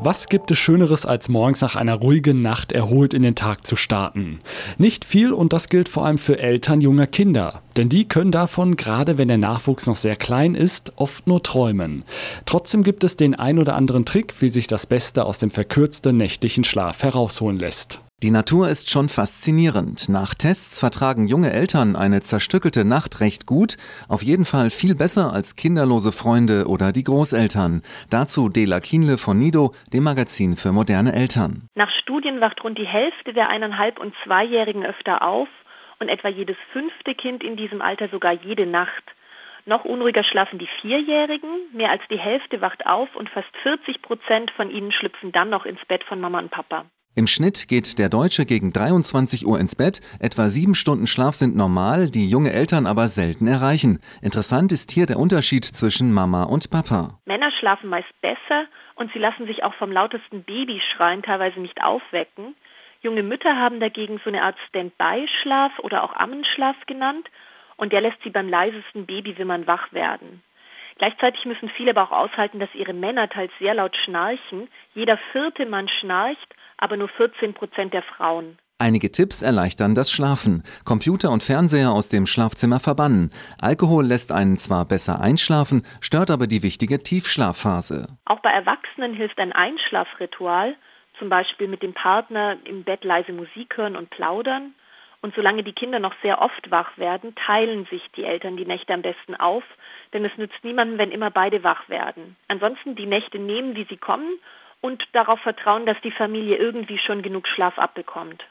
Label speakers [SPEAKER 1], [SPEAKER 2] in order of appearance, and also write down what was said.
[SPEAKER 1] Was gibt es Schöneres, als morgens nach einer ruhigen Nacht erholt in den Tag zu starten? Nicht viel und das gilt vor allem für Eltern junger Kinder. Denn die können davon, gerade wenn der Nachwuchs noch sehr klein ist, oft nur träumen. Trotzdem gibt es den ein oder anderen Trick, wie sich das Beste aus dem verkürzten nächtlichen Schlaf herausholen lässt.
[SPEAKER 2] Die Natur ist schon faszinierend. Nach Tests vertragen junge Eltern eine zerstückelte Nacht recht gut, auf jeden Fall viel besser als kinderlose Freunde oder die Großeltern. Dazu Dela Kienle von Nido, dem Magazin für moderne Eltern.
[SPEAKER 3] Nach Studien wacht rund die Hälfte der eineinhalb- und zweijährigen öfter auf und etwa jedes fünfte Kind in diesem Alter sogar jede Nacht. Noch unruhiger schlafen die Vierjährigen. Mehr als die Hälfte wacht auf und fast 40 Prozent von ihnen schlüpfen dann noch ins Bett von Mama und Papa.
[SPEAKER 2] Im Schnitt geht der Deutsche gegen 23 Uhr ins Bett. Etwa sieben Stunden Schlaf sind normal, die junge Eltern aber selten erreichen. Interessant ist hier der Unterschied zwischen Mama und Papa.
[SPEAKER 3] Männer schlafen meist besser und sie lassen sich auch vom lautesten Babyschreien teilweise nicht aufwecken. Junge Mütter haben dagegen so eine Art Standby-Schlaf oder auch Ammenschlaf genannt und der lässt sie beim leisesten Babywimmern wach werden. Gleichzeitig müssen viele aber auch aushalten, dass ihre Männer teils sehr laut schnarchen. Jeder vierte Mann schnarcht aber nur 14 Prozent der Frauen.
[SPEAKER 2] Einige Tipps erleichtern das Schlafen. Computer und Fernseher aus dem Schlafzimmer verbannen. Alkohol lässt einen zwar besser einschlafen, stört aber die wichtige Tiefschlafphase.
[SPEAKER 3] Auch bei Erwachsenen hilft ein Einschlafritual, zum Beispiel mit dem Partner im Bett leise Musik hören und plaudern. Und solange die Kinder noch sehr oft wach werden, teilen sich die Eltern die Nächte am besten auf, denn es nützt niemandem, wenn immer beide wach werden. Ansonsten die Nächte nehmen, wie sie kommen und darauf vertrauen, dass die Familie irgendwie schon genug Schlaf abbekommt.